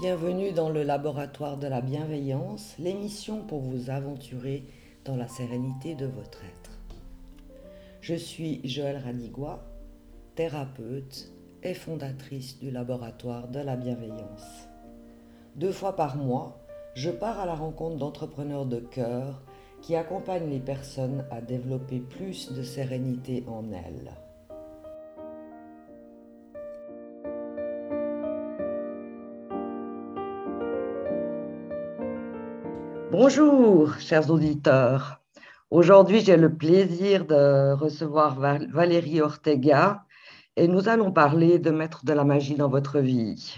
Bienvenue dans le laboratoire de la bienveillance, l'émission pour vous aventurer dans la sérénité de votre être. Je suis Joëlle Radigois, thérapeute et fondatrice du laboratoire de la bienveillance. Deux fois par mois, je pars à la rencontre d'entrepreneurs de cœur qui accompagnent les personnes à développer plus de sérénité en elles. Bonjour, chers auditeurs. Aujourd'hui, j'ai le plaisir de recevoir Valérie Ortega et nous allons parler de mettre de la magie dans votre vie.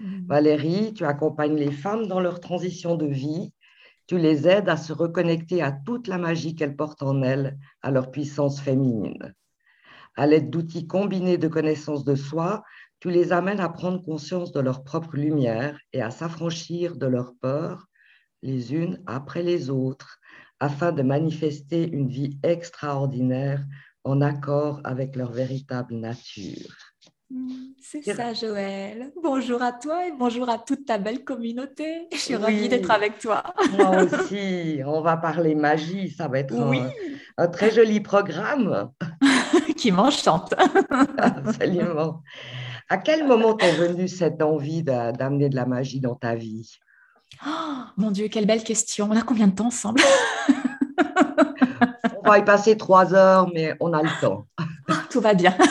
Mm. Valérie, tu accompagnes les femmes dans leur transition de vie. Tu les aides à se reconnecter à toute la magie qu'elles portent en elles, à leur puissance féminine. À l'aide d'outils combinés de connaissances de soi, tu les amènes à prendre conscience de leur propre lumière et à s'affranchir de leurs peurs, les unes après les autres, afin de manifester une vie extraordinaire en accord avec leur véritable nature. C'est ça, Joël. Bonjour à toi et bonjour à toute ta belle communauté. Je suis ravie d'être avec toi. Moi aussi. On va parler magie. Ça va être un, très joli programme. Qui m'enchante. Absolument. À quel moment t'es venue cette envie d'amener de la magie dans ta vie? Oh, mon Dieu, quelle belle question. On a combien de temps ensemble? On va y passer trois heures, mais on a le temps. Tout va bien.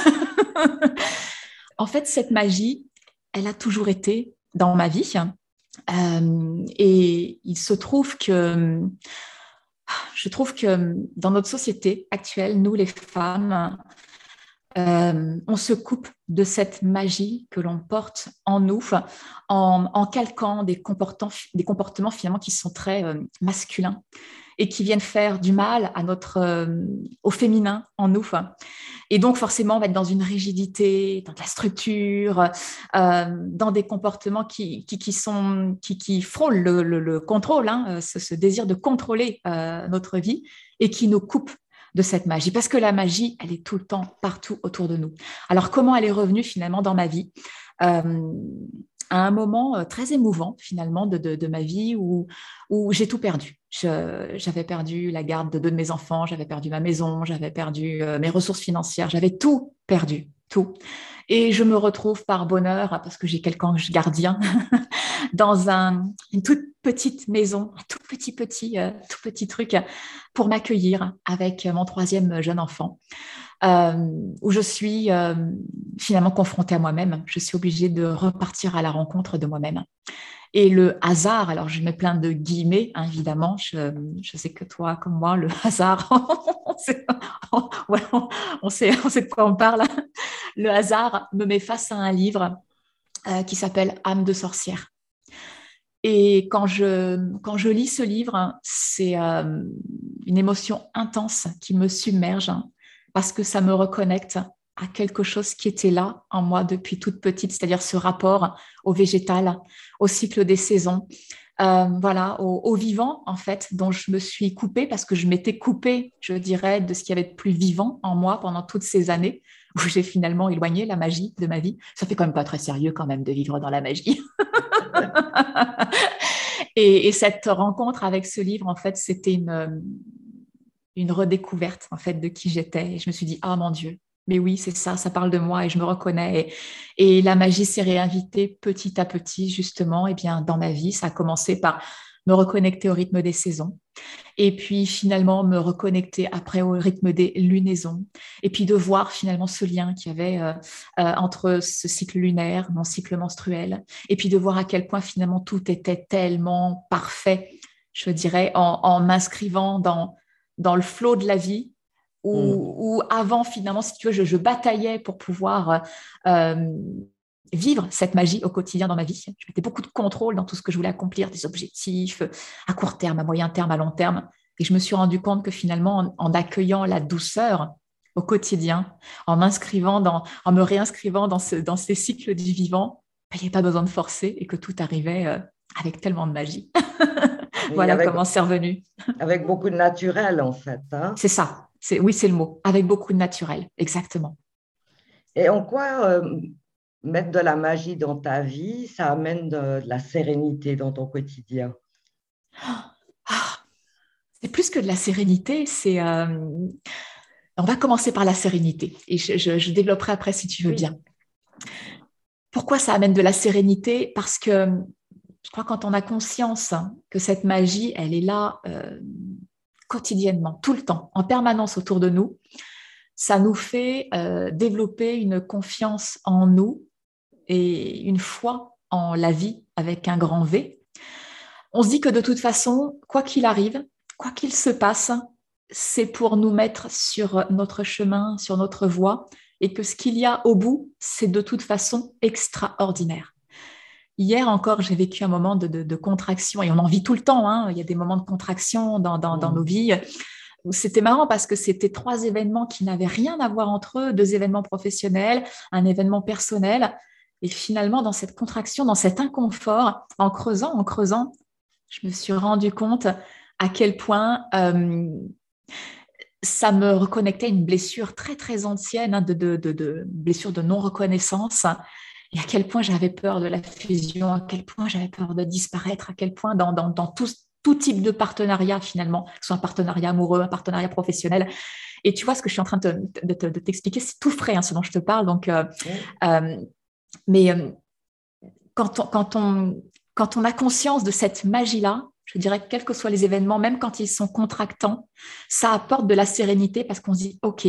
en fait, cette magie, elle a toujours été dans ma vie. Euh, et il se trouve que je trouve que dans notre société actuelle, nous les femmes, euh, on se coupe de cette magie que l'on porte en nous en, calquant des comportements, finalement qui sont très euh, masculins et qui viennent faire du mal à notre, euh, au féminin en nous. Et donc, forcément, on va être dans une rigidité, dans de la structure, dans des comportements qui, qui, frôlent le, contrôle, hein, ce, ce, désir de contrôler notre vie et qui nous coupent de cette magie, parce que la magie, elle est tout le temps partout autour de nous. Alors comment elle est revenue finalement dans ma vie? Euh, à un moment euh, très émouvant finalement de, ma vie où, où j'ai tout perdu. J'avais perdu la garde de deux de mes enfants, j'avais perdu ma maison, j'avais perdu euh, mes ressources financières, j'avais tout perdu, tout. Et je me retrouve par bonheur, parce que j'ai quelqu'un gardien, dans un, une toute petite maison, un tout petit, petit, euh, tout petit truc pour m'accueillir avec mon troisième jeune enfant, euh, où je suis finalement confrontée à moi-même. Je suis obligée de repartir à la rencontre de moi-même. Et le hasard, alors je mets plein de guillemets, hein, évidemment, je, sais que toi, comme moi, le hasard, on, sait, on, sait, de quoi on parle. Le hasard me met face à un livre qui s'appelle Âme de sorcière. Et quand je, quand je lis ce livre, c'est euh, une émotion intense qui me submerge parce que ça me reconnecte à quelque chose qui était là en moi depuis toute petite, c'est-à-dire ce rapport au végétal, au cycle des saisons, euh, voilà, au, vivant en fait, dont je me suis coupée parce que je m'étais coupée, je dirais, de ce qui y avait de plus vivant en moi pendant toutes ces années où j'ai finalement éloigné la magie de ma vie. Ça fait quand même pas très sérieux quand même de vivre dans la magie. et, cette rencontre avec ce livre, en fait, c'était une, une redécouverte en fait de qui j'étais. Et je me suis dit, ah mon Dieu, mais oui, c'est ça, ça parle de moi et je me reconnais. Et, la magie s'est réinvitée petit à petit, justement, et bien dans ma vie. Ça a commencé par me reconnecter au rythme des saisons, et puis finalement me reconnecter après au rythme des lunaisons, et puis de voir finalement ce lien qu'il y avait euh, euh, entre ce cycle lunaire, mon cycle menstruel, et puis de voir à quel point finalement tout était tellement parfait, je dirais, en, m'inscrivant dans, dans le flot de la vie, où, mm. avant finalement, si tu veux, je, bataillais pour pouvoir... Euh, vivre cette magie au quotidien dans ma vie. Je mettais beaucoup de contrôle dans tout ce que je voulais accomplir, des objectifs à court terme, à moyen terme, à long terme. Et je me suis rendu compte que finalement, en, accueillant la douceur au quotidien, en m'inscrivant dans, en me réinscrivant dans, ce, dans ces cycles du vivant, ben, il n'y avait pas besoin de forcer et que tout arrivait euh, avec tellement de magie. voilà comment c'est revenu. avec beaucoup de naturel, en fait. Hein. C'est ça. Oui, c'est le mot. Avec beaucoup de naturel, exactement. Et en quoi euh, mettre de la magie dans ta vie, ça amène de, la sérénité dans ton quotidien? Ah, C'est plus que de la sérénité, c'est... Euh, on va commencer par la sérénité et je, développerai après si tu veux bien. Pourquoi ça amène de la sérénité? Parce que je crois quand on a conscience que cette magie, elle est là euh, quotidiennement, tout le temps, en permanence autour de nous, ça nous fait euh, développer une confiance en nous et une foi en la vie avec un grand V. On se dit que de toute façon, quoi qu'il arrive, quoi qu'il se passe, c'est pour nous mettre sur notre chemin, sur notre voie, et que ce qu'il y a au bout, c'est de toute façon extraordinaire. Hier encore, j'ai vécu un moment de, contraction, et on en vit tout le temps, hein. il y a des moments de contraction dans, mmh. nos vies. C'était marrant parce que c'était trois événements qui n'avaient rien à voir entre eux, deux événements professionnels, un événement personnel. Et finalement, dans cette contraction, dans cet inconfort, en creusant, en creusant, je me suis rendu compte à quel point euh, ça me reconnectait à une blessure très très ancienne, hein, de, de, blessure de non-reconnaissance, et à quel point j'avais peur de la fusion, à quel point j'avais peur de disparaître, à quel point dans, dans, tout, tout, type de partenariat finalement, que ce soit un partenariat amoureux, un partenariat professionnel. Et tu vois ce que je suis en train de, t'expliquer, c'est tout frais hein, ce dont je te parle. Donc, euh, euh, mais euh, quand, on, quand, on, quand on a conscience de cette magie-là, je dirais que quels que soient les événements, même quand ils sont contractants, ça apporte de la sérénité parce qu'on se dit, OK,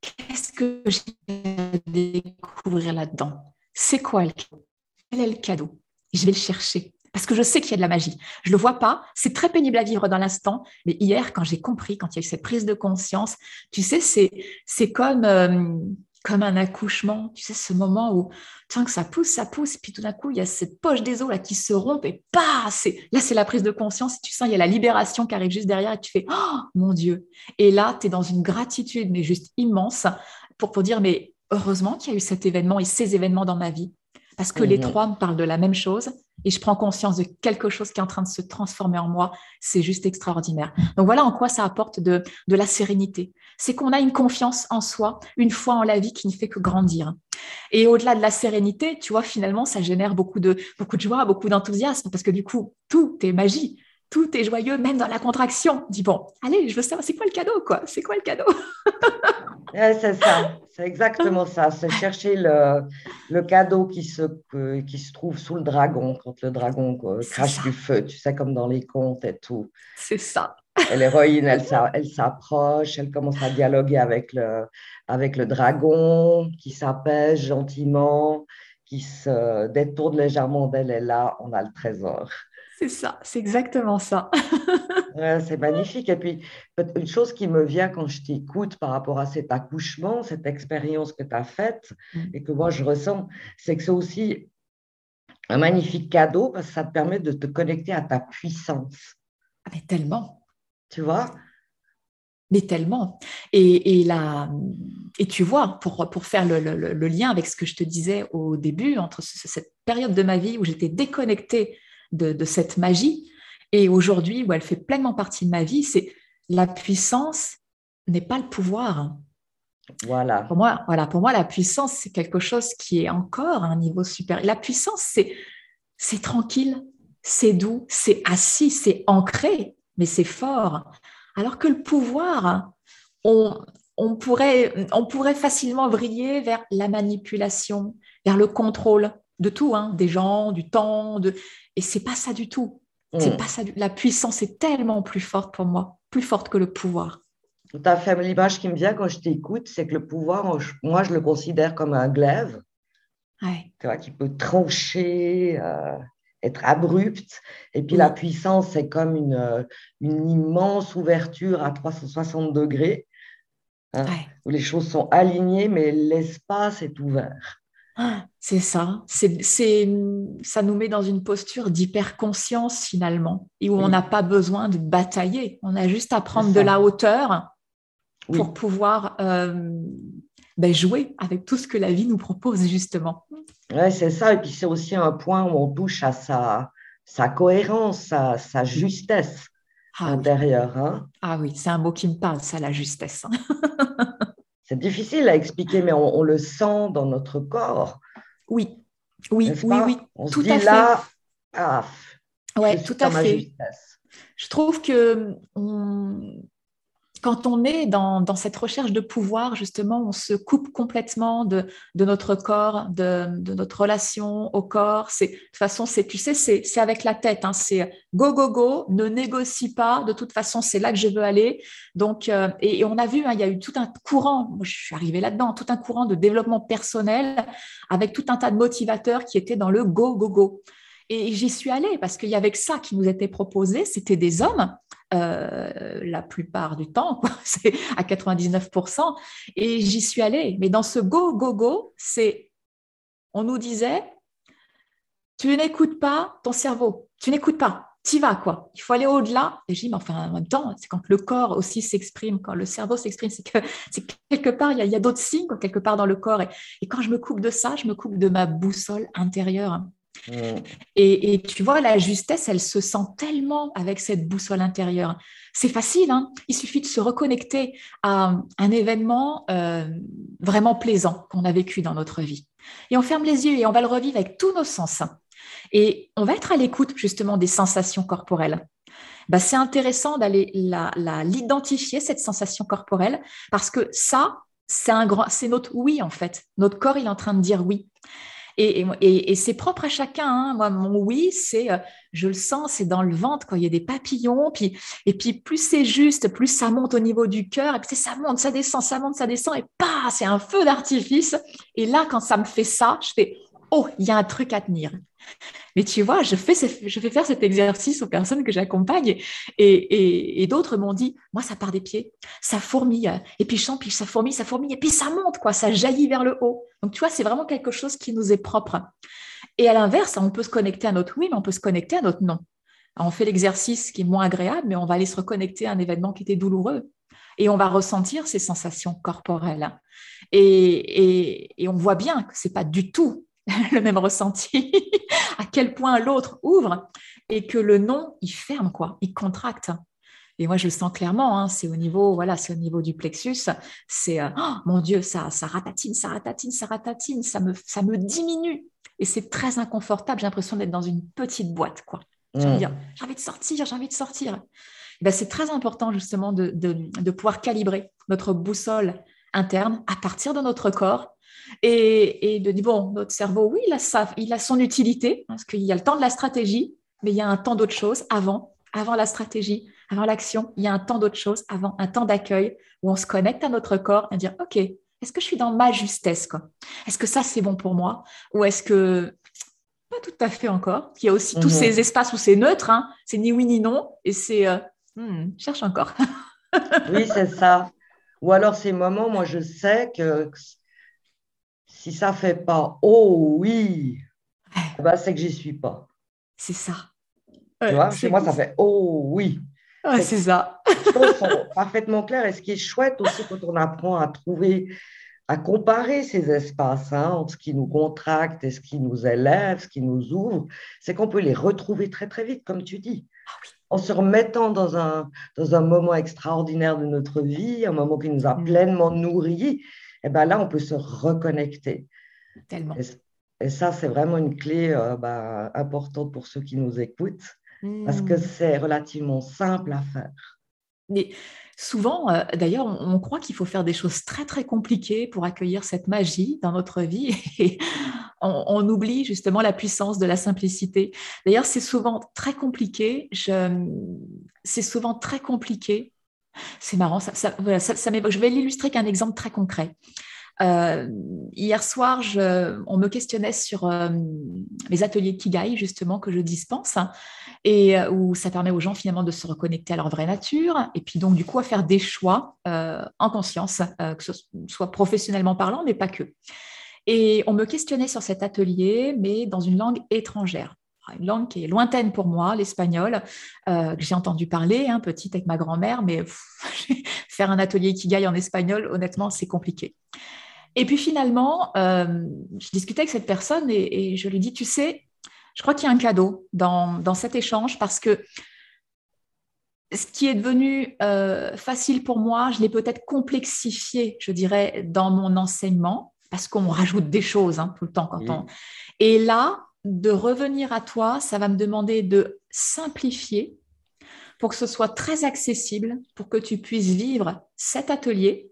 qu'est-ce que j'ai à découvrir là-dedans? C'est quoi le cadeau? Quel est le cadeau? Je vais le chercher parce que je sais qu'il y a de la magie. Je ne le vois pas, c'est très pénible à vivre dans l'instant, mais hier, quand j'ai compris, quand il y a eu cette prise de conscience, tu sais, c'est comme... Euh, comme un accouchement, tu sais, ce moment où tu sens que ça pousse, ça pousse, et puis tout d'un coup, il y a cette poche des os là qui se rompt, et bah, là, c'est la prise de conscience, tu sens, il y a la libération qui arrive juste derrière, et tu fais, oh mon Dieu. Et là, tu es dans une gratitude, mais juste immense, pour, pour dire, mais heureusement qu'il y a eu cet événement et ces événements dans ma vie, parce que les mmh. trois me parlent de la même chose, et je prends conscience de quelque chose qui est en train de se transformer en moi. C'est juste extraordinaire. Donc voilà en quoi ça apporte de, la sérénité. C'est qu'on a une confiance en soi, une foi en la vie qui ne fait que grandir. Et au-delà de la sérénité, tu vois, finalement, ça génère beaucoup de, beaucoup de joie, beaucoup d'enthousiasme, parce que du coup, tout est magie tout est joyeux, même dans la contraction. Dis bon, allez, je veux savoir, c'est quoi le cadeau, quoi? C'est quoi le cadeau? C'est ça, c'est exactement ça. C'est chercher le, le cadeau qui se, qui se trouve sous le dragon, quand le dragon crache du feu, tu sais, comme dans les contes et tout. C'est ça. l'héroïne, elle, elle s'approche, elle commence à dialoguer avec le, avec le dragon, qui s'apaise gentiment, qui se détourne légèrement d'elle, et là, on a le trésor. C'est ça, c'est exactement ça. c'est magnifique. Et puis, une chose qui me vient quand je t'écoute par rapport à cet accouchement, cette expérience que tu as faite mm. et que moi je ressens, c'est que c'est aussi un magnifique cadeau parce que ça te permet de te connecter à ta puissance. Ah, mais tellement. Tu vois? Mais tellement. Et, et, et tu vois, pour, pour faire le, le, lien avec ce que je te disais au début, entre cette période de ma vie où j'étais déconnectée de, cette magie. Et aujourd'hui, où elle fait pleinement partie de ma vie, c'est la puissance n'est pas le pouvoir. Voilà. Pour moi, voilà, pour moi, la puissance, c'est quelque chose qui est encore à un niveau supérieur. La puissance, c'est, c'est tranquille, c'est doux, c'est assis, c'est ancré, mais c'est fort. Alors que le pouvoir, on, on, pourrait, on pourrait facilement vriller vers la manipulation, vers le contrôle de tout, hein, des gens, du temps, de... Et c'est pas ça du tout. C'est mm. pas ça. La puissance est tellement plus forte pour moi, plus forte que le pouvoir. Tout à fait. L'image qui me vient quand je t'écoute, c'est que le pouvoir, moi, je le considère comme un glaive tu vois, qui peut trancher, euh, être abrupt. Et puis la puissance, c'est comme une, euh, une, immense ouverture à 360 degrés, hein, où les choses sont alignées, mais l'espace est ouvert. C'est ça. C'est, ça nous met dans une posture d'hyper-conscience finalement, et où on n'a pas besoin de batailler. On a juste à prendre de la hauteur pour pouvoir euh, ben, jouer avec tout ce que la vie nous propose justement. Oui, c'est ça. Et puis c'est aussi un point où on touche à sa, sa cohérence, sa, justesse ah intérieure. Hein. Ah oui, c'est un mot qui me parle, ça, la justesse. c'est difficile à expliquer, mais on, le sent dans notre corps. Oui, oui, oui, oui. On tout se dit à là, fait. ah, ouais, tout à fait. Je trouve que on, quand on est dans, cette recherche de pouvoir, justement, on se coupe complètement de, notre corps, de, notre relation au corps. de toute façon, c'est, tu sais, c'est, avec la tête. Hein. c'est go, go, go, ne négocie pas. De toute façon, c'est là que je veux aller. Donc, euh, et, on a vu, hein, il y a eu tout un courant, moi, je suis arrivée là-dedans, tout un courant de développement personnel avec tout un tas de motivateurs qui étaient dans le go, go, go. Et j'y suis allée parce qu'il y avait que ça qui nous était proposé. C'était des hommes euh, la plupart du temps, c'est à 99%. Et j'y suis allée. Mais dans ce go, go, go, c'est, on nous disait, tu n'écoutes pas ton cerveau, tu n'écoutes pas, tu vas quoi. Il faut aller au-delà. Et j'ai dit, mais enfin, en même temps, c'est quand le corps aussi s'exprime, quand le cerveau s'exprime, c'est que c'est quelque part, il y a, d'autres signes, quelque part dans le corps. et, quand je me coupe de ça, je me coupe de ma boussole intérieure. Et, tu vois, la justesse, elle se sent tellement avec cette boussole intérieure. C'est facile, hein il suffit de se reconnecter à un événement euh, vraiment plaisant qu'on a vécu dans notre vie. Et on ferme les yeux et on va le revivre avec tous nos sens. Et on va être à l'écoute justement des sensations corporelles. Bah, c'est intéressant d'aller l'identifier, cette sensation corporelle, parce que ça, c'est notre oui en fait. Notre corps, il est en train de dire oui. Et, c'est propre à chacun. Hein. Moi, mon oui, c'est, euh, je le sens, c'est dans le ventre quand il y a des papillons. Puis, et puis, plus c'est juste, plus ça monte au niveau du cœur. Et puis, ça monte, ça descend, ça monte, ça descend. Et pas, c'est un feu d'artifice. Et là, quand ça me fait ça, je fais, oh, il y a un truc à tenir. Mais tu vois, je fais, je fais faire cet exercice aux personnes que j'accompagne et, d'autres m'ont dit, moi, ça part des pieds, ça fourmille, et puis je puis ça fourmille, ça fourmille, et puis ça monte, quoi, ça jaillit vers le haut. Donc, tu vois, c'est vraiment quelque chose qui nous est propre. Et à l'inverse, on peut se connecter à notre oui, mais on peut se connecter à notre non. on fait l'exercice qui est moins agréable, mais on va aller se reconnecter à un événement qui était douloureux. Et on va ressentir ces sensations corporelles. Et, et on voit bien que ce n'est pas du tout le même ressenti, à quel point l'autre ouvre et que le non, il ferme, quoi, il contracte. Et moi, je le sens clairement, hein, c'est au niveau, voilà, c'est au niveau du plexus, c'est, euh, oh, mon Dieu, ça, ça ratatine, ça ratatine, ça ratatine, ça me, ça me diminue. Et c'est très inconfortable, j'ai l'impression d'être dans une petite boîte, quoi. J'ai envie, mmh. de sortir, j'ai envie de sortir. Ben, c'est très important, justement, de, de, de pouvoir calibrer notre boussole interne à partir de notre corps et, de dire, bon, notre cerveau, oui, il a, il a son utilité, parce qu'il y a le temps de la stratégie, mais il y a un temps d'autre chose avant, avant la stratégie, avant l'action, il y a un temps d'autre chose avant, un temps d'accueil où on se connecte à notre corps et dire, OK, est-ce que je suis dans ma justesse Est-ce que ça, c'est bon pour moi? Ou est-ce que pas tout à fait encore Il y a aussi tous mhm. ces espaces où c'est neutre, hein. c'est ni oui ni non, et c'est euh, hmm, cherche encore. oui, c'est ça. Ou alors ces moments, moi je sais que si ça fait pas oh oui, eh ben, c'est que j'y suis pas. C'est ça. Tu vois, chez moi, ça fait oh oui. c'est ça. Les choses sont parfaitement claires. Et ce qui est chouette aussi quand on apprend à trouver, à comparer ces espaces hein, entre ce qui nous contracte et ce qui nous élève, ce qui nous ouvre, c'est qu'on peut les retrouver très très vite, comme tu dis. Ah en se remettant dans un, dans un moment extraordinaire de notre vie, un moment qui nous a mm. pleinement nourris, et eh ben là, on peut se reconnecter. Tellement. Et, ça, c'est vraiment une clé euh, bah, importante pour ceux qui nous écoutent, parce que hmm. c'est relativement simple à faire. Mais souvent, euh, d'ailleurs, on, croit qu'il faut faire des choses très, très compliquées pour accueillir cette magie dans notre vie. Et on, oublie justement la puissance de la simplicité. D'ailleurs, c'est souvent très compliqué. C'est souvent très compliqué c'est marrant, ça, ça, Je vais l'illustrer qu'un exemple très concret. Euh, hier soir, on me questionnait sur euh, les ateliers Kigai, justement, que je dispense, et euh, où ça permet aux gens finalement de se reconnecter à leur vraie nature, et puis donc du coup à faire des choix en conscience, que ce soit professionnellement parlant, mais pas que. Et on me questionnait sur cet atelier, mais dans une langue étrangère une langue qui est lointaine pour moi, l'espagnol, euh, que j'ai entendu parler, hein, petite avec ma grand-mère, mais faire un atelier Ikigai en espagnol, honnêtement, c'est compliqué. Et puis finalement, euh, je discutais avec cette personne et, je lui dis, tu sais, je crois qu'il y a un cadeau dans, dans cet échange parce que ce qui est devenu euh, facile pour moi, je l'ai peut-être complexifié, je dirais, dans mon enseignement, parce qu'on rajoute des choses hein, tout le temps quand on. Et là, de revenir à toi, ça va me demander de simplifier pour que ce soit très accessible, pour que tu puisses vivre cet atelier.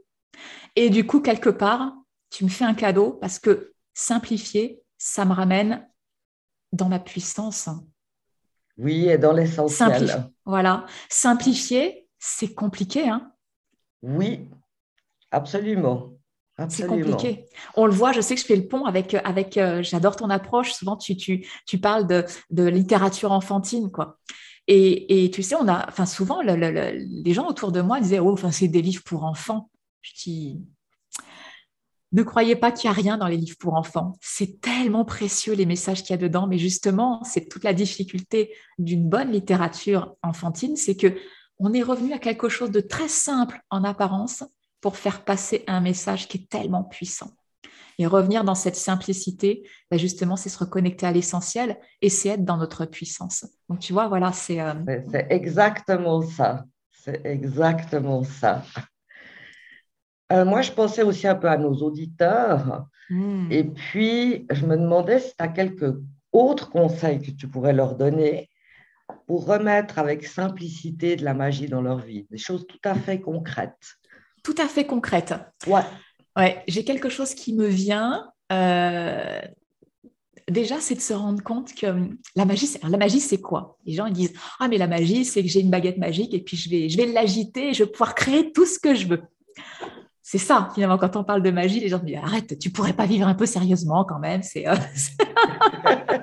Et du coup, quelque part, tu me fais un cadeau parce que simplifier, ça me ramène dans ma puissance. Oui, et dans l'essentiel. Voilà. Simplifier, c'est compliqué. Hein? Oui, absolument. C'est compliqué. On le voit, je sais que je fais le pont avec, avec euh, j'adore ton approche. Souvent, tu, tu, tu parles de, de, littérature enfantine, quoi. Et, et, tu sais, on a, enfin, souvent, les gens autour de moi disaient, oh, enfin, c'est des livres pour enfants. Je dis, ne croyez pas qu'il n'y a rien dans les livres pour enfants. C'est tellement précieux les messages qu'il y a dedans, mais justement, c'est toute la difficulté d'une bonne littérature enfantine, c'est que on est revenu à quelque chose de très simple en apparence pour faire passer un message qui est tellement puissant. Et revenir dans cette simplicité, bah, justement, c'est se reconnecter à l'essentiel et c'est être dans notre puissance. Donc, tu vois, voilà, c'est... Euh, c'est exactement ça. C'est exactement ça. Euh, moi, je pensais aussi un peu à nos auditeurs. Hmm. Et puis, je me demandais si tu as quelques autres conseils que tu pourrais leur donner pour remettre avec simplicité de la magie dans leur vie, des choses tout à fait concrètes. Tout à fait concrètes. Ouais. Ouais, j'ai quelque chose qui me vient. Euh, déjà, c'est de se rendre compte que la magie, c'est, la magie, c'est quoi? Les gens ils disent Ah, mais la magie, c'est que j'ai une baguette magique et puis je vais, je vais l'agiter et je vais pouvoir créer tout ce que je veux c'est ça, finalement, quand on parle de magie, les gens disent arrête, tu pourrais pas vivre un peu sérieusement quand même. C'est, euh,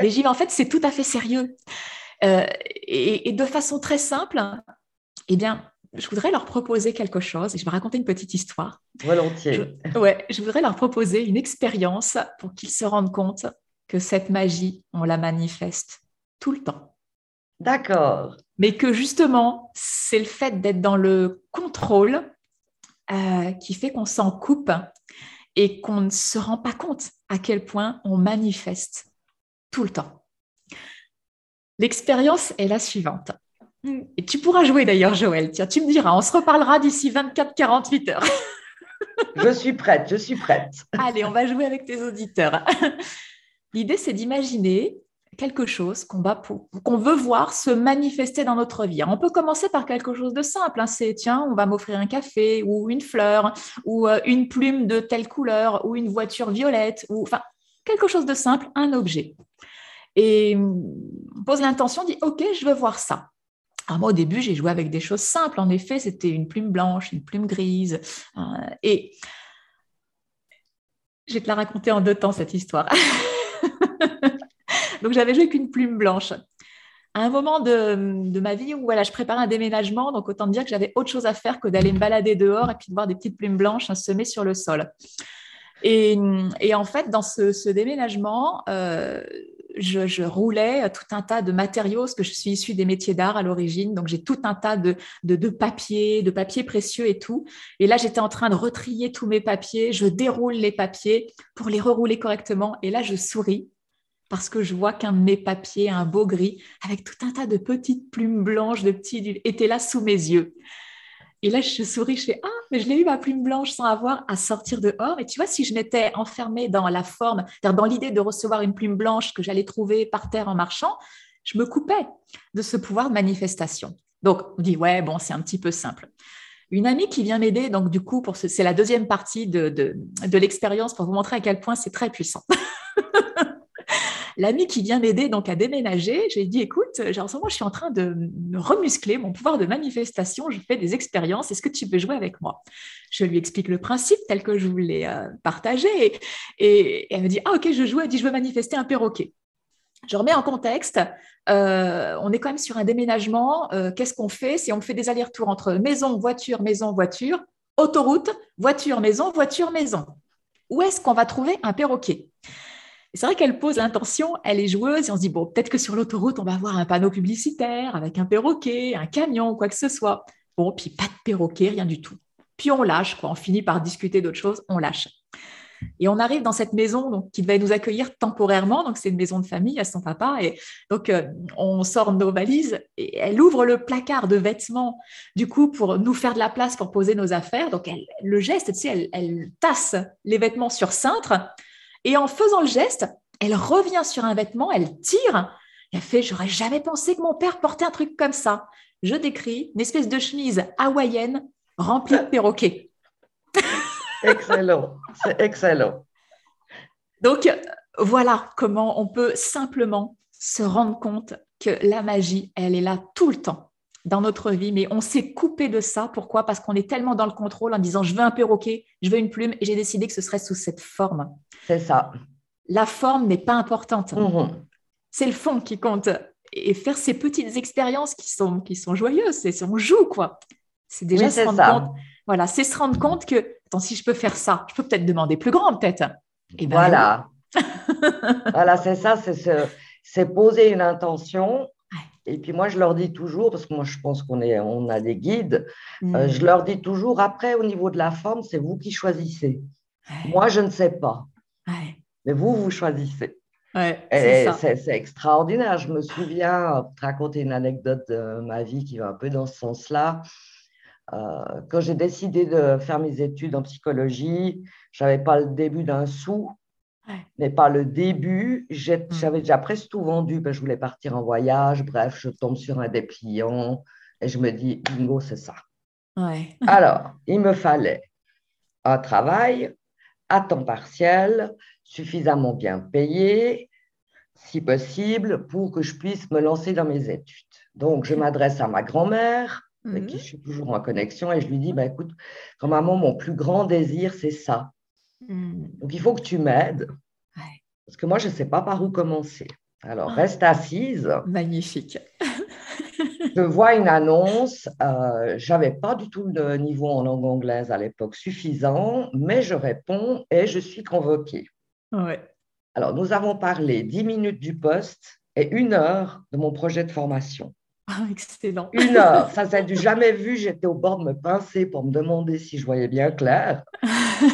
Mais j'y en fait, c'est tout à fait sérieux. Euh, et, de façon très simple, eh bien, je voudrais leur proposer quelque chose et je vais raconter une petite histoire. Volontiers. Je, ouais, je voudrais leur proposer une expérience pour qu'ils se rendent compte que cette magie, on la manifeste tout le temps. D'accord. Mais que justement, c'est le fait d'être dans le contrôle euh, qui fait qu'on s'en coupe et qu'on ne se rend pas compte à quel point on manifeste tout le temps. L'expérience est la suivante. Et tu pourras jouer d'ailleurs, Joël. Tiens, tu me diras, on se reparlera d'ici 24-48 heures. je suis prête, je suis prête. Allez, on va jouer avec tes auditeurs. L'idée, c'est d'imaginer quelque chose qu'on qu'on veut voir se manifester dans notre vie. on peut commencer par quelque chose de simple. Hein. c'est tiens, on va m'offrir un café ou une fleur ou euh, une plume de telle couleur ou une voiture violette ou enfin quelque chose de simple, un objet. Et on pose l'intention, dit ok, je veux voir ça. Alors moi, au début, j'ai joué avec des choses simples. En effet, c'était une plume blanche, une plume grise. Euh, et je vais te la raconter en deux temps, cette histoire. Donc j'avais joué qu'une plume blanche. À un moment de, ma vie où voilà, je préparais un déménagement, donc autant dire que j'avais autre chose à faire que d'aller me balader dehors et puis de voir des petites plumes blanches semées sur le sol. Et, en fait, dans ce, déménagement, euh, je, roulais tout un tas de matériaux, parce que je suis issue des métiers d'art à l'origine, donc j'ai tout un tas de, de, de papiers, de papiers précieux et tout. Et là, j'étais en train de retrier tous mes papiers, je déroule les papiers pour les rerouler correctement. Et là, je souris parce que je vois qu'un de mes papiers, un beau gris, avec tout un tas de petites plumes blanches, de petits, était là sous mes yeux. Et là, je souris, je fais Ah, mais je l'ai eu ma plume blanche sans avoir à sortir dehors. Et tu vois, si je m'étais enfermée dans la forme, dans l'idée de recevoir une plume blanche que j'allais trouver par terre en marchant, je me coupais de ce pouvoir de manifestation. Donc, on dit Ouais, bon, c'est un petit peu simple. Une amie qui vient m'aider, donc du coup, c'est la deuxième partie de, de l'expérience pour vous montrer à quel point c'est très puissant. l'ami qui vient m'aider donc à déménager, j'ai dit écoute, en ce moment je suis en train de me remuscler mon pouvoir de manifestation, je fais des expériences, est-ce que tu veux jouer avec moi? Je lui explique le principe tel que je voulais euh, partager et, elle me dit ah ok je joue, elle dit je veux manifester un perroquet. Je remets en contexte, euh, on est quand même sur un déménagement, euh, qu'est-ce qu'on fait? Si on fait des allers-retours entre maison, voiture, maison, voiture, autoroute, voiture, maison, voiture, maison. Où est-ce qu'on va trouver un perroquet? C'est vrai qu'elle pose l'intention, elle est joueuse, et on se dit, bon, peut-être que sur l'autoroute, on va voir un panneau publicitaire avec un perroquet, un camion, quoi que ce soit. Bon, puis pas de perroquet, rien du tout. Puis on lâche, quoi. On finit par discuter d'autres choses, on lâche. Et on arrive dans cette maison donc, qui devait nous accueillir temporairement. Donc, c'est une maison de famille à son papa. Et donc, euh, on sort nos valises et elle ouvre le placard de vêtements, du coup, pour nous faire de la place pour poser nos affaires. Donc, elle, le geste, tu sais, elle, elle tasse les vêtements sur cintre. Et en faisant le geste, elle revient sur un vêtement, elle tire. Elle fait J'aurais jamais pensé que mon père portait un truc comme ça. Je décris une espèce de chemise hawaïenne remplie de perroquets. excellent, c'est excellent. Donc, voilà comment on peut simplement se rendre compte que la magie, elle est là tout le temps dans notre vie, mais on s'est coupé de ça. Pourquoi? Parce qu'on est tellement dans le contrôle en disant je veux un perroquet, je veux une plume, et j'ai décidé que ce serait sous cette forme. C'est ça. La forme n'est pas importante. Mhm. C'est le fond qui compte. Et faire ces petites expériences qui sont, qui sont joyeuses, c'est on joue, quoi. C'est déjà se rendre compte. Voilà, c'est se rendre compte que, attends, si je peux faire ça, je peux peut-être demander plus grand, peut-être. Et ben voilà. voilà, c'est ça, c'est poser une intention. Et puis moi, je leur dis toujours, parce que moi, je pense qu'on on a des guides, euh, mm. je leur dis toujours, après, au niveau de la forme, c'est vous qui choisissez. Moi, je ne sais pas. Mais vous, vous choisissez. c'est extraordinaire. Je me souviens, pour te raconter une anecdote de ma vie qui va un peu dans ce sens-là. Euh, quand j'ai décidé de faire mes études en psychologie, je n'avais pas le début d'un sou, mais pas le début. Hmm. J'avais déjà presque tout vendu, ben, je voulais partir en voyage. Bref, je tombe sur un dépliant et je me dis, bingo, c'est ça. Alors, il me fallait un travail à temps partiel, suffisamment bien payé, si possible, pour que je puisse me lancer dans mes études. Donc, je m'adresse à ma grand-mère, avec qui mhm. je suis toujours en connexion, et je lui dis, bah, écoute, quand maman, mon plus grand désir, c'est ça. Mhm. Donc, il faut que tu m'aides, parce que moi, je ne sais pas par où commencer. Alors, ah. reste assise. Magnifique. je vois une annonce. Euh, je n'avais pas du tout le niveau en langue anglaise à l'époque suffisant, mais je réponds et je suis convoquée. Ouais. Alors, nous avons parlé dix minutes du poste et une heure de mon projet de formation. Excellent. Une heure, ça du jamais vu. J'étais au bord de me pincer pour me demander si je voyais bien clair.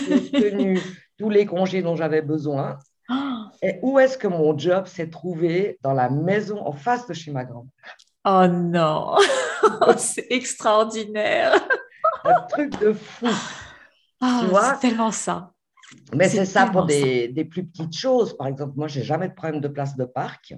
J'ai tenu tous les congés dont j'avais besoin. Et où est-ce que mon job s'est trouvé Dans la maison en face de chez ma grand-mère? Oh non, c'est extraordinaire. Un truc de fou. Ah, c'est tellement ça. Mais c'est ça pour des, des, plus petites choses. Par exemple, moi, j'ai jamais de problème de place de parc.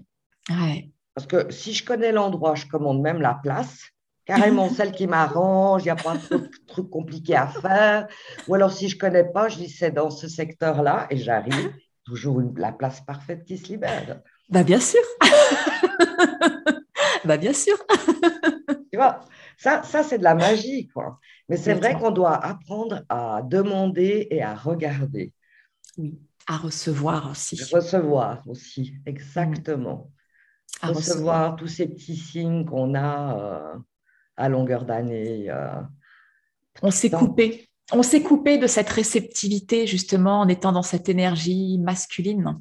Ouais. Parce que si je connais l'endroit, je commande même la place, carrément celle qui m'arrange, il n'y a pas de trucs compliqués à faire. Ou alors si je ne connais pas, je dis c'est dans ce secteur-là et j'arrive, toujours la place parfaite qui se libère. Bah bien sûr. bah bien sûr. tu vois, ça, ça c'est de la magie, quoi. Mais c'est vrai qu'on doit apprendre à demander et à regarder. Oui, à recevoir aussi. Recevoir aussi, exactement recevoir, tous ces petits signes qu'on a euh, à longueur d'année. Euh, on s'est coupé. On s'est coupé de cette réceptivité justement en étant dans cette énergie masculine.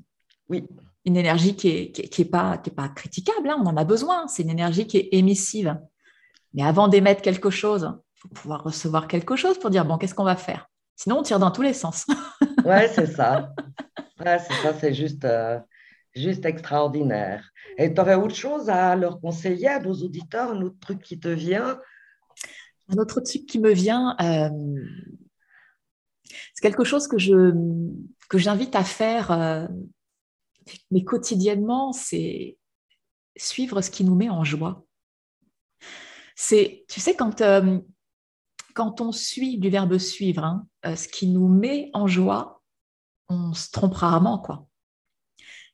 Oui. Une énergie qui n'est qui, est pas, qui est pas critiquable, hein, on en a besoin. C'est une énergie qui est émissive. Mais avant d'émettre quelque chose, il faut pouvoir recevoir quelque chose pour dire bon, qu'est-ce qu'on va faire? Sinon, on tire dans tous les sens. ouais, c'est ça. Ouais, c'est ça, c'est juste. Euh, juste extraordinaire. Et tu aurais autre chose à leur conseiller à nos auditeurs, un autre truc qui te vient? Un autre truc qui me vient, euh, c'est quelque chose que je que j'invite à faire, euh, mais quotidiennement, c'est suivre ce qui nous met en joie. C'est, tu sais, quand euh, quand on suit du verbe suivre, hein, ce qui nous met en joie, on se trompe rarement, quoi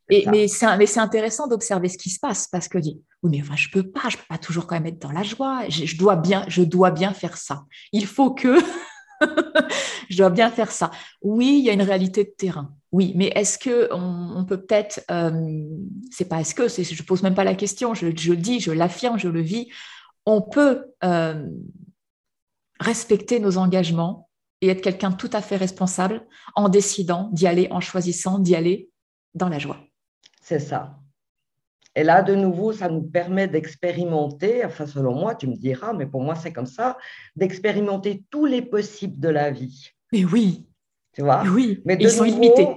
mais c'est intéressant d'observer ce qui se passe parce que dit oui mais enfin je peux pas je peux pas toujours quand même être dans la joie. Je, dois bien je dois bien faire ça. Il faut que je dois bien faire ça. Oui il y a une réalité de terrain. Oui mais est-ce que on, peut peut-être euh, c'est pas est-ce que je pose même pas la question. Je, je le dis je l'affirme je le vis. On peut euh, respecter nos engagements et être quelqu'un tout à fait responsable en décidant d'y aller en choisissant d'y aller dans la joie c'est ça. Et là, de nouveau, ça nous permet d'expérimenter, enfin selon moi, tu me diras, mais pour moi c'est comme ça, d'expérimenter tous les possibles de la vie. Mais oui. Tu vois? Oui, mais ils sont illimités.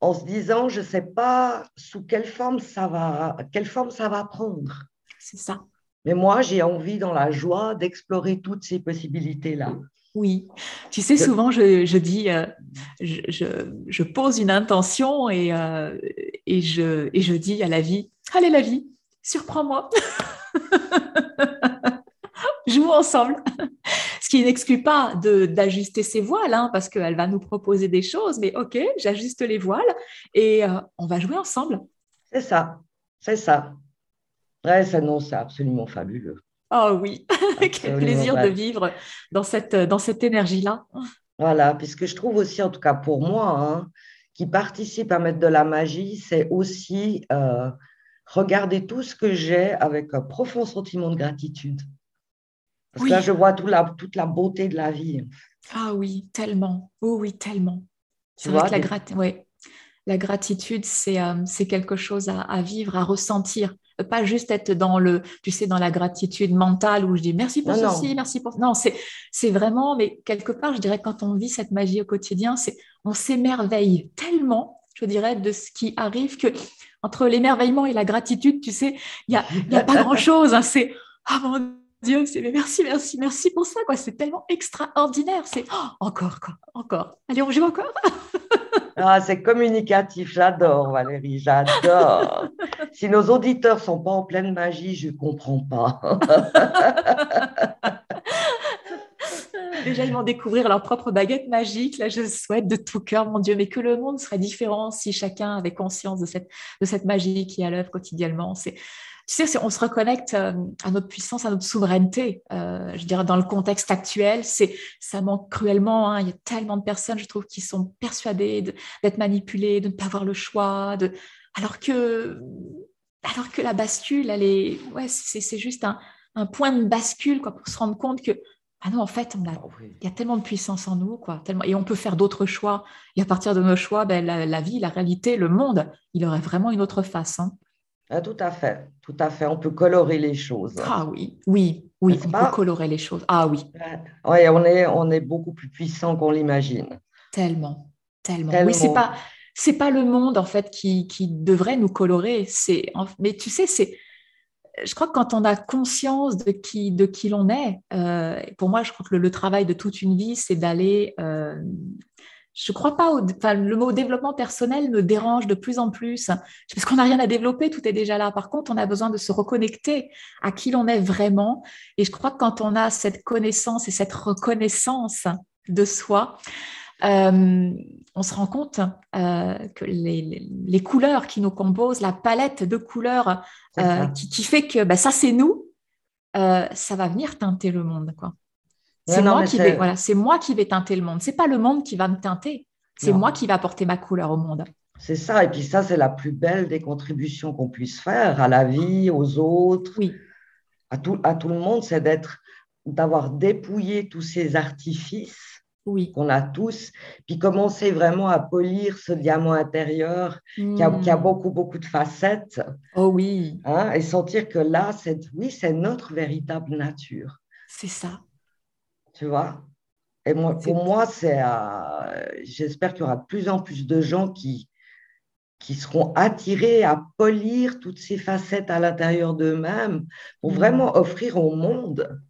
En se disant, je ne sais pas sous quelle forme ça va, quelle forme ça va prendre. C'est ça. Mais moi, j'ai envie, dans la joie, d'explorer toutes ces possibilités-là. Oui, tu sais, souvent je, dis, euh, je, pose une intention et, euh, et, je, et je dis à la vie, allez la vie, surprends-moi. Jouons ensemble. Ce qui n'exclut pas d'ajuster ses voiles, hein, parce qu'elle va nous proposer des choses, mais ok, j'ajuste les voiles et euh, on va jouer ensemble. C'est ça, c'est ça. Ouais, ça, non, c'est absolument fabuleux. Oh oui, quel plaisir de vivre dans cette, dans cette énergie-là. Voilà, puisque je trouve aussi, en tout cas pour moi, hein, qui participe à mettre de la magie, c'est aussi euh, regarder tout ce que j'ai avec un profond sentiment de gratitude. Parce que là, je vois toute la, toute la beauté de la vie. Ah oui, tellement. Oh oui, tellement. C'est vrai que la, ouais. la gratitude, c'est euh, quelque chose à, à, vivre, à ressentir. Pas juste être dans le, tu sais, dans la gratitude mentale où je dis merci pour ceci, merci pour. Non, c'est vraiment, mais quelque part, je dirais, quand on vit cette magie au quotidien, c'est on s'émerveille tellement, je dirais, de ce qui arrive que entre l'émerveillement et la gratitude, tu sais, il n'y a, y a pas grand-chose. Hein, c'est ah mon Dieu, c'est merci, merci, merci pour ça. quoi. C'est tellement extraordinaire. C'est oh, encore, quoi, encore. Allez, on joue encore? ah, c'est communicatif. J'adore, Valérie, j'adore. si nos auditeurs sont pas en pleine magie, je comprends pas. Déjà, ils vont découvrir leur propre baguette magique. Là, je souhaite de tout cœur, mon Dieu, mais que le monde serait différent si chacun avait conscience de cette, de cette magie qui est à l'œuvre quotidiennement. C'est tu sais, on se reconnecte euh, à notre puissance, à notre souveraineté. Euh, je dirais dans le contexte actuel, c'est ça manque cruellement. Hein. Il y a tellement de personnes, je trouve, qui sont persuadées d'être manipulées, de ne pas avoir le choix, de... alors que alors que la bascule, elle est, ouais, c'est juste un, un, point de bascule quoi, pour se rendre compte que ah non, en fait, on a, ah il y a tellement de puissance en nous, quoi, tellement, et on peut faire d'autres choix. Et à partir de nos choix, ben, la, vie, la réalité, le monde, il aurait vraiment une autre face. Hein. Ah, tout à fait, tout à fait. On peut colorer les choses. Ah oui, oui, oui, on peut colorer les choses. Ah oui. Oui, on est, on est beaucoup plus puissant qu'on l'imagine. Tellement, tellement, Oui, c'est pas, c'est pas le monde en fait qui, qui devrait nous colorer. C'est, mais tu sais, c'est, je crois que quand on a conscience de qui, de qui l'on est, euh, pour moi, je crois que le, travail de toute une vie, c'est d'aller euh, je ne crois pas au, le mot développement personnel me dérange de plus en plus parce qu'on n'a rien à développer, tout est déjà là. Par contre, on a besoin de se reconnecter à qui l'on est vraiment. Et je crois que quand on a cette connaissance et cette reconnaissance de soi, euh, on se rend compte euh, que les, couleurs qui nous composent, la palette de couleurs euh, qui, fait que bah, ça c'est nous, ça va venir teinter le monde. Quoi. C'est moi, qui vais, voilà, moi qui vais teinter le monde. C'est pas le monde qui va me teinter. C'est moi qui vais apporter ma couleur au monde. C'est ça. Et puis ça, c'est la plus belle des contributions qu'on puisse faire à la vie, aux autres, oui. à, tout, à tout le monde, c'est d'être, d'avoir dépouillé tous ces artifices oui. qu'on a tous, puis commencer vraiment à polir ce diamant intérieur qui, a, hmm. beaucoup, beaucoup de facettes. Oh oui. Hein, et sentir que là, c'est, oui, c'est notre véritable nature. C'est ça tu vois. Et moi, pour moi, c'est, euh, j'espère qu'il y aura de plus en plus de gens qui, qui seront attirés à polir toutes ces facettes à l'intérieur d'eux-mêmes pour mm. vraiment offrir au monde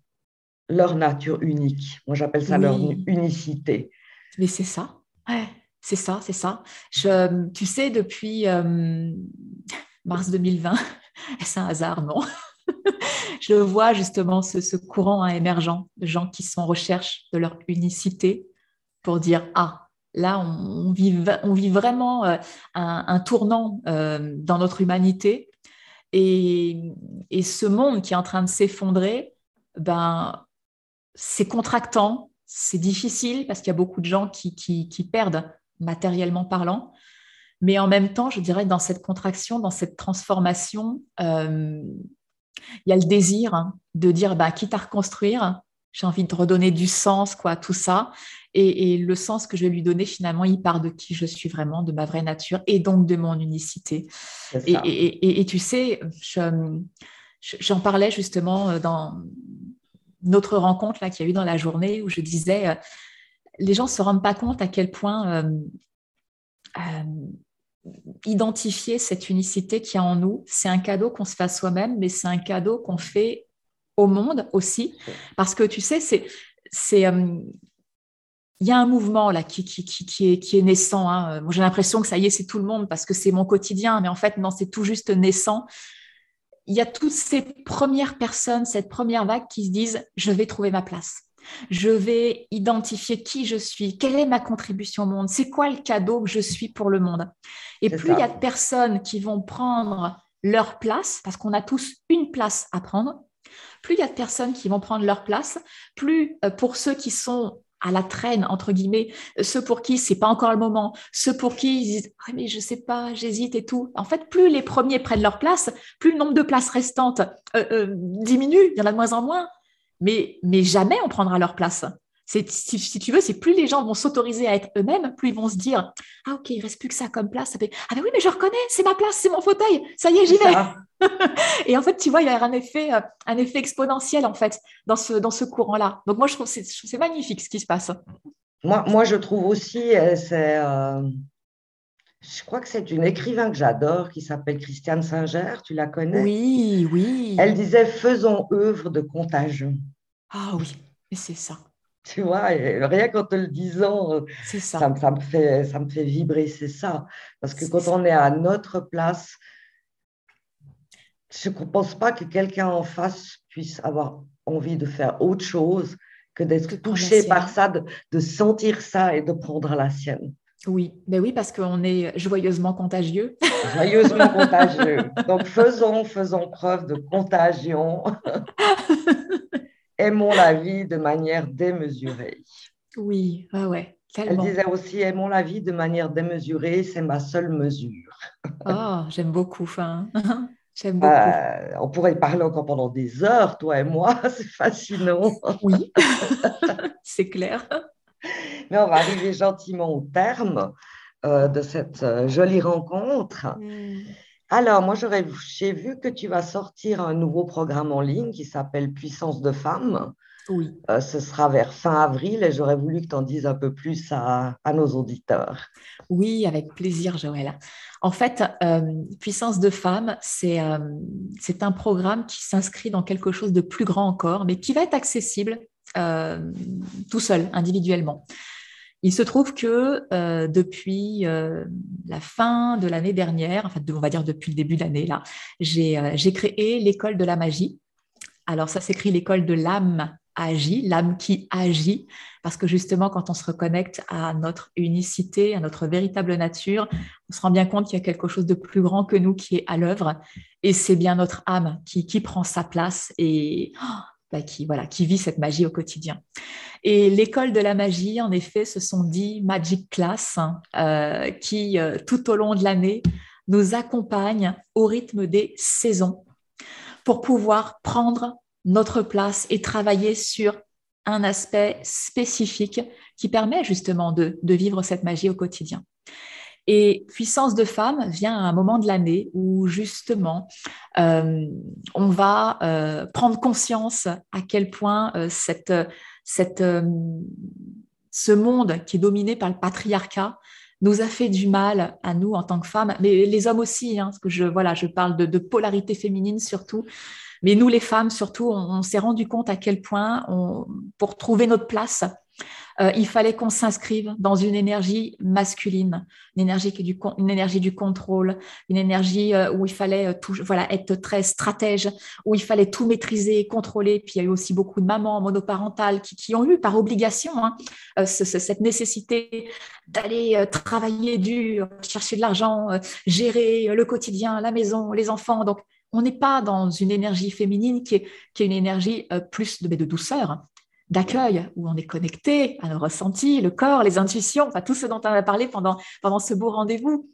leur nature unique. Moi, j'appelle ça leur unicité. Mais c'est ça. Ouais, c'est ça, c'est ça. Je, tu sais, depuis euh, mars 2020, c'est un hasard, non je vois justement ce, courant hein, émergent de gens qui sont en recherche de leur unicité pour dire ah là on, vit, on vit vraiment euh, un, tournant euh, dans notre humanité et, ce monde qui est en train de s'effondrer ben c'est contractant c'est difficile parce qu'il y a beaucoup de gens qui, qui, perdent matériellement parlant. Mais en même temps, je dirais, dans cette contraction, dans cette transformation, euh, il y a le désir hein, de dire, bah, quitte à reconstruire, j'ai envie de redonner du sens, quoi, tout ça. Et, le sens que je vais lui donner, finalement, il part de qui je suis vraiment, de ma vraie nature et donc de mon unicité. Et, tu sais, j'en parlais justement euh, dans notre rencontre là qu'il y a eu dans la journée où je disais, euh, les gens ne se rendent pas compte à quel point identifier cette unicité qu'il y a en nous, c'est un cadeau qu'on se fait à soi-même, mais c'est un cadeau qu'on fait au monde aussi. Parce que tu sais, c'est. c'est euh, il y a un mouvement là qui, qui, qui, est, qui est naissant. Hein. J'ai l'impression que ça y est, c'est tout le monde parce que c'est mon quotidien, mais en fait, non, c'est tout juste naissant. Il y a toutes ces premières personnes, cette première vague qui se disent Je vais trouver ma place. Je vais identifier qui je suis, quelle est ma contribution au monde, c'est quoi le cadeau que je suis pour le monde? Et plus il y a de personnes qui vont prendre leur place, parce qu'on a tous une place à prendre, plus il y a de personnes qui vont prendre leur place, plus euh, pour ceux qui sont à la traîne, entre guillemets, euh, ceux pour qui c'est pas encore le moment, ceux pour qui ils disent ah, mais je sais pas, j'hésite et tout. En fait, plus les premiers prennent leur place, plus le nombre de places restantes euh, diminue, il y en a de moins en moins mais, mais jamais on prendra leur place. Si, si, tu veux, c'est plus les gens vont s'autoriser à être eux-mêmes, plus ils vont se dire Ah, ok, il reste plus que ça comme place. Ça fait, ah, ben oui, mais je reconnais, c'est ma place, c'est mon fauteuil, ça y est, j'y vais. et en fait, tu vois, il y a un effet, euh, un effet exponentiel, en fait, dans ce, dans ce courant-là. Donc, moi, je trouve que c'est magnifique ce qui se passe. Moi, moi je trouve aussi, euh, c'est. Euh, je crois que c'est une écrivain que j'adore qui s'appelle Christiane Singer, tu la connais? Oui, oui. Elle disait Faisons œuvre de contagion. Ah oui, et c'est ça. Tu vois, rien qu'en te le disant, euh, ça. Ça, me fait, ça me fait vibrer, c'est ça. Parce que quand on est à notre place, je ne pense pas que quelqu'un en face puisse avoir envie de faire autre chose que d'être touché par ça, de, sentir ça et de prendre la sienne. Oui, ben oui, parce qu'on est joyeusement contagieux. Joyeusement contagieux. Donc faisons, faisons preuve de contagion. Aimons la vie de manière démesurée. Oui, ah ouais. Elle disait aussi aimons la vie de manière démesurée, c'est ma seule mesure. Oh, j'aime beaucoup. Hein. J'aime beaucoup. Euh, on pourrait parler encore pendant des heures, toi et moi, c'est fascinant. Oui, c'est clair. Mais on va arriver gentiment au terme euh, de cette euh, jolie rencontre. Mm. Alors, moi, j'ai vu que tu vas sortir un nouveau programme en ligne qui s'appelle Puissance de femmes. Oui. Euh, ce sera vers fin avril et j'aurais voulu que tu en dises un peu plus à, nos auditeurs. Oui, avec plaisir, Joël. En fait, Puissance de femmes, c'est un programme qui s'inscrit dans quelque chose de plus grand encore, mais qui va être accessible tout seul, individuellement. Il se trouve que euh, depuis euh, la fin de l'année dernière, enfin, on va dire depuis le début de l'année, là, euh, j'ai créé l'école de la magie. Alors, ça s'écrit l'école de l'âme agit, l'âme qui agit, parce que justement, quand on se reconnecte à notre unicité, à notre véritable nature, on se rend bien compte qu'il y a quelque chose de plus grand que nous qui est à l'œuvre, et c'est bien notre âme qui, prend sa place et oh, bah, qui, voilà, qui vit cette magie au quotidien. Et l'école de la magie, en effet, ce sont dix Magic Class hein, euh, qui, euh, tout au long de l'année, nous accompagnent au rythme des saisons pour pouvoir prendre notre place et travailler sur un aspect spécifique qui permet justement de vivre cette magie au quotidien. Et puissance de femme vient à un moment de l'année où justement euh, on va euh, prendre conscience à quel point euh, cette, ce monde qui est dominé par le patriarcat nous a fait du mal à nous en tant que femmes, mais les hommes aussi, hein, parce que je, voilà, je parle de, polarité féminine surtout, mais nous les femmes surtout, on, s'est rendu compte à quel point, pour trouver notre place, euh, il fallait qu'on s'inscrive dans une énergie masculine, une énergie, qui du, une énergie du contrôle, une énergie euh, où il fallait euh, tout, voilà, être très stratège, où il fallait tout maîtriser, contrôler. Puis il y a eu aussi beaucoup de mamans monoparentales qui, qui ont eu par obligation hein, cette nécessité d'aller travailler dur, chercher de l'argent, gérer le quotidien, la maison, les enfants. Donc, on n'est pas dans une énergie féminine qui est, qui est une énergie plus de, de douceur, d'accueil, où on est connecté à nos ressentis, le corps, les intuitions, enfin tout ce dont on a parlé pendant, pendant ce beau rendez-vous.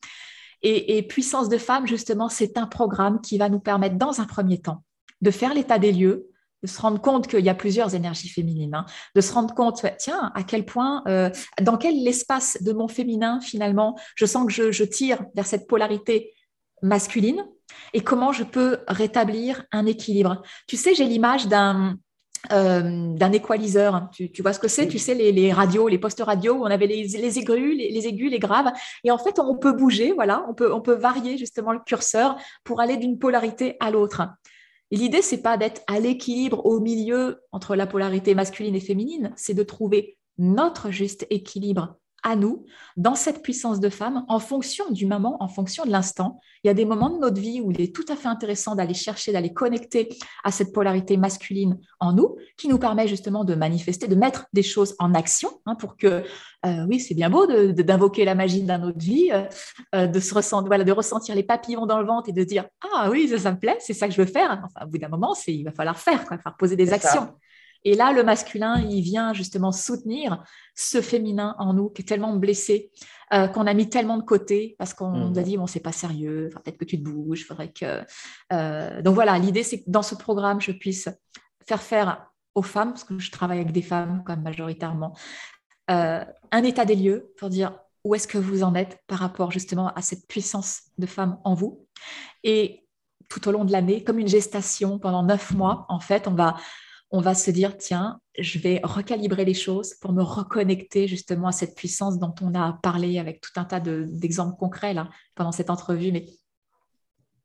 Et, Puissance de femme, justement, c'est un programme qui va nous permettre, dans un premier temps, de faire l'état des lieux, de se rendre compte qu'il y a plusieurs énergies féminines, hein, de se rendre compte, tiens, à quel point, euh, dans quel espace de mon féminin, finalement, je sens que je, je tire vers cette polarité masculine, et comment je peux rétablir un équilibre. Tu sais, j'ai l'image d'un euh, d'un équaliseur. Tu, vois ce que c'est? Tu sais, les, radios, les postes radio où on avait les, les aigus, les, aigus, les graves. Et en fait, on peut bouger, voilà, on peut, on peut varier justement le curseur pour aller d'une polarité à l'autre. L'idée, c'est pas d'être à l'équilibre au milieu entre la polarité masculine et féminine, c'est de trouver notre juste équilibre à nous dans cette puissance de femme en fonction du moment, en fonction de l'instant. Il y a des moments de notre vie où il est tout à fait intéressant d'aller chercher, d'aller connecter à cette polarité masculine en nous qui nous permet justement de manifester, de mettre des choses en action hein, pour que, euh, oui, c'est bien beau d'invoquer la magie de notre vie, euh, euh, de, se ressentir, voilà, de ressentir les papillons dans le ventre et de dire Ah oui, ça, ça me plaît, c'est ça que je veux faire. Enfin, au bout d'un moment, il va falloir faire, il va falloir poser des actions. Et là, le masculin, il vient justement soutenir ce féminin en nous qui est tellement blessé, euh, qu'on a mis tellement de côté parce qu'on nous a dit bon, c'est pas sérieux, peut-être que tu te bouges, faudrait que. Euh, donc voilà, l'idée, c'est que dans ce programme, je puisse faire faire aux femmes, parce que je travaille avec des femmes comme majoritairement, euh, un état des lieux pour dire où est-ce que vous en êtes par rapport justement à cette puissance de femme en vous. Et tout au long de l'année, comme une gestation pendant neuf mois, en fait, on va on va se dire, tiens, je vais recalibrer les choses pour me reconnecter justement à cette puissance dont on a parlé avec tout un tas d'exemples concrets là, pendant cette entrevue, mais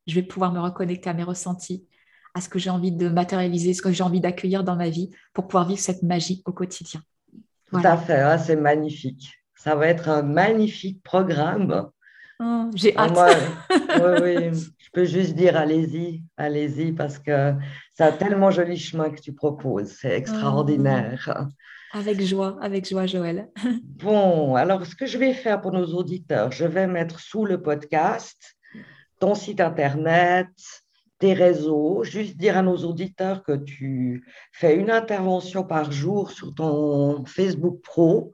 je vais pouvoir me reconnecter à mes ressentis, à ce que j'ai envie de matérialiser, ce que j'ai envie d'accueillir dans ma vie pour pouvoir vivre cette magie au quotidien. Tout à fait, hein, c'est magnifique. Ça va être un magnifique programme. Oh, j'ai ah, oui, oui, je peux juste dire allez-y, allez-y, parce que c'est un tellement joli chemin que tu proposes. C'est extraordinaire. Avec joie, avec joie, Joël. bon, alors ce que je vais faire pour nos auditeurs, je vais mettre sous le podcast ton site internet, tes réseaux, juste dire à nos auditeurs que tu fais une intervention par jour sur ton Facebook Pro.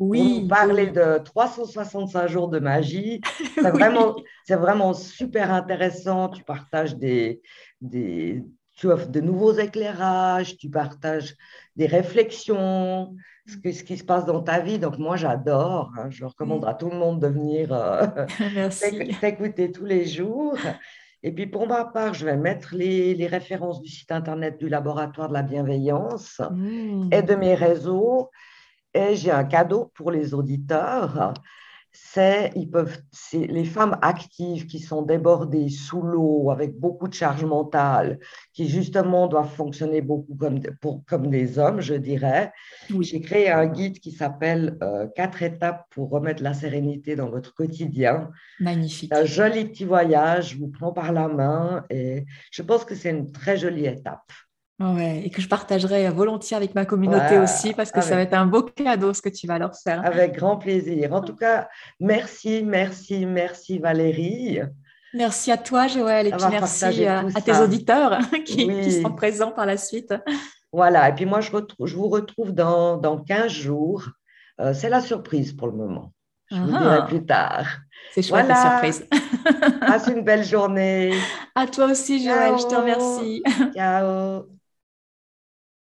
Oui. Pour parler de 365 jours de magie. C'est vraiment, vraiment super intéressant. Tu partages des, des, tu offres de nouveaux éclairages, tu partages des réflexions, ce, ce qui se passe dans ta vie. Donc moi, j'adore. Hein. je recommande à tout le monde de venir euh, t'écouter tous les jours. Et puis pour ma part, je vais mettre les, références du site internet du laboratoire de la bienveillance mmh. et de mes réseaux. Et j'ai un cadeau pour les auditeurs. C'est ils peuvent les femmes actives qui sont débordées sous l'eau avec beaucoup de charge mentale qui justement doivent fonctionner beaucoup comme comme des hommes je dirais. J'ai créé un guide qui s'appelle euh, quatre étapes pour remettre la sérénité dans votre quotidien. Magnifique. Un joli petit voyage je vous prends par la main et je pense que c'est une très jolie étape Ouais, et que je partagerai volontiers avec ma communauté aussi parce que ça va être un beau cadeau ce que tu vas leur faire. Avec grand plaisir. En tout cas, merci, merci, merci Valérie. Merci à toi Joël et puis merci à, tes auditeurs qui, sont présents par la suite. Voilà, et puis moi je, je vous retrouve dans, dans 15 jours. Euh, c'est la surprise pour le moment. Je vous dirai ah. plus tard. C'est chouette la surprise. Passe une belle journée. À toi aussi Joël, je te remercie. Ciao.